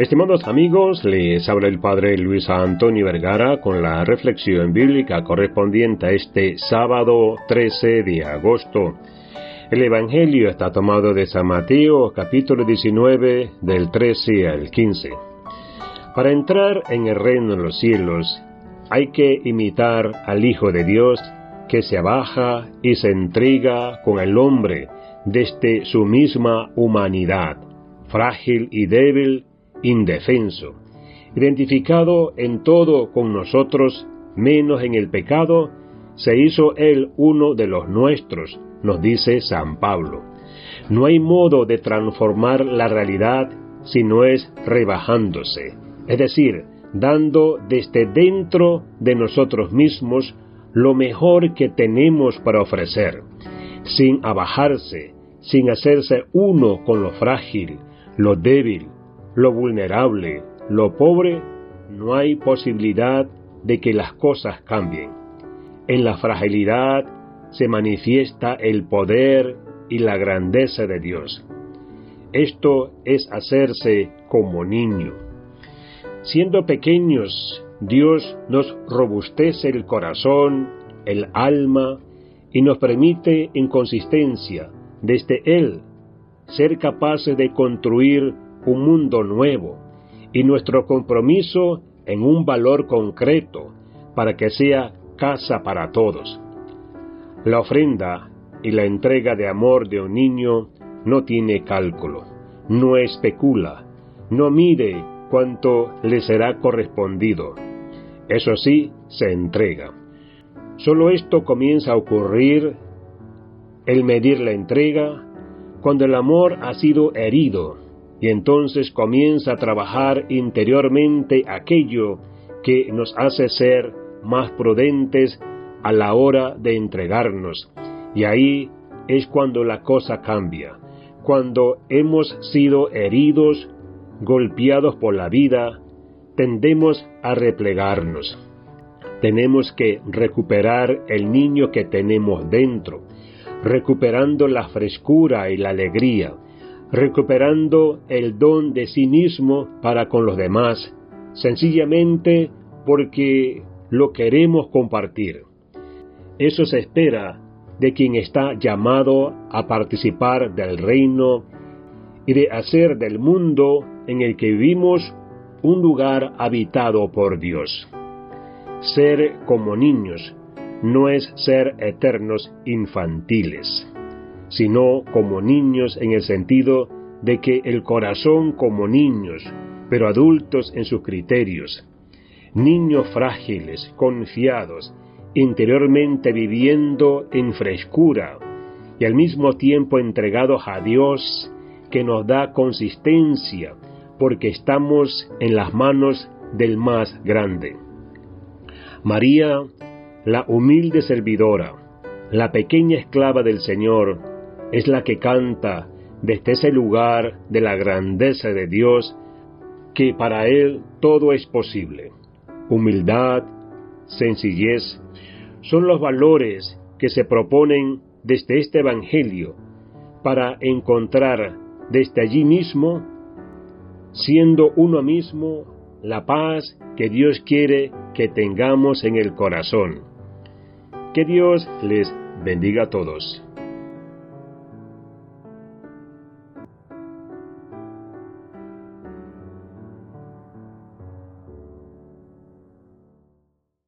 Estimados amigos, les habla el Padre Luis Antonio Vergara con la reflexión bíblica correspondiente a este sábado 13 de agosto. El Evangelio está tomado de San Mateo capítulo 19 del 13 al 15. Para entrar en el reino de los cielos hay que imitar al Hijo de Dios que se abaja y se entrega con el hombre desde su misma humanidad, frágil y débil, indefenso, identificado en todo con nosotros, menos en el pecado, se hizo él uno de los nuestros, nos dice San Pablo. No hay modo de transformar la realidad si no es rebajándose, es decir, dando desde dentro de nosotros mismos lo mejor que tenemos para ofrecer, sin abajarse, sin hacerse uno con lo frágil, lo débil, lo vulnerable, lo pobre, no hay posibilidad de que las cosas cambien. En la fragilidad se manifiesta el poder y la grandeza de Dios. Esto es hacerse como niño. Siendo pequeños, Dios nos robustece el corazón, el alma, y nos permite en consistencia, desde Él, ser capaces de construir un mundo nuevo y nuestro compromiso en un valor concreto para que sea casa para todos. La ofrenda y la entrega de amor de un niño no tiene cálculo, no especula, no mide cuánto le será correspondido. Eso sí, se entrega. Solo esto comienza a ocurrir, el medir la entrega, cuando el amor ha sido herido y entonces comienza a trabajar interiormente aquello que nos hace ser más prudentes a la hora de entregarnos. Y ahí es cuando la cosa cambia, cuando hemos sido heridos, golpeados por la vida, tendemos a replegarnos. Tenemos que recuperar el niño que tenemos dentro, recuperando la frescura y la alegría, recuperando el don de sí mismo para con los demás, sencillamente porque lo queremos compartir. Eso se espera de quien está llamado a participar del reino y de hacer del mundo en el que vivimos un lugar habitado por Dios. Ser como niños no es ser eternos infantiles sino como niños en el sentido de que el corazón como niños, pero adultos en sus criterios, niños frágiles, confiados, interiormente viviendo en frescura y al mismo tiempo entregados a Dios que nos da consistencia porque estamos en las manos del más grande. María, la humilde servidora, la pequeña esclava del Señor, es la que canta desde ese lugar de la grandeza de Dios, que para Él todo es posible. Humildad, sencillez, son los valores que se proponen desde este Evangelio para encontrar desde allí mismo, siendo uno mismo, la paz que Dios quiere que tengamos en el corazón. Que Dios les bendiga a todos.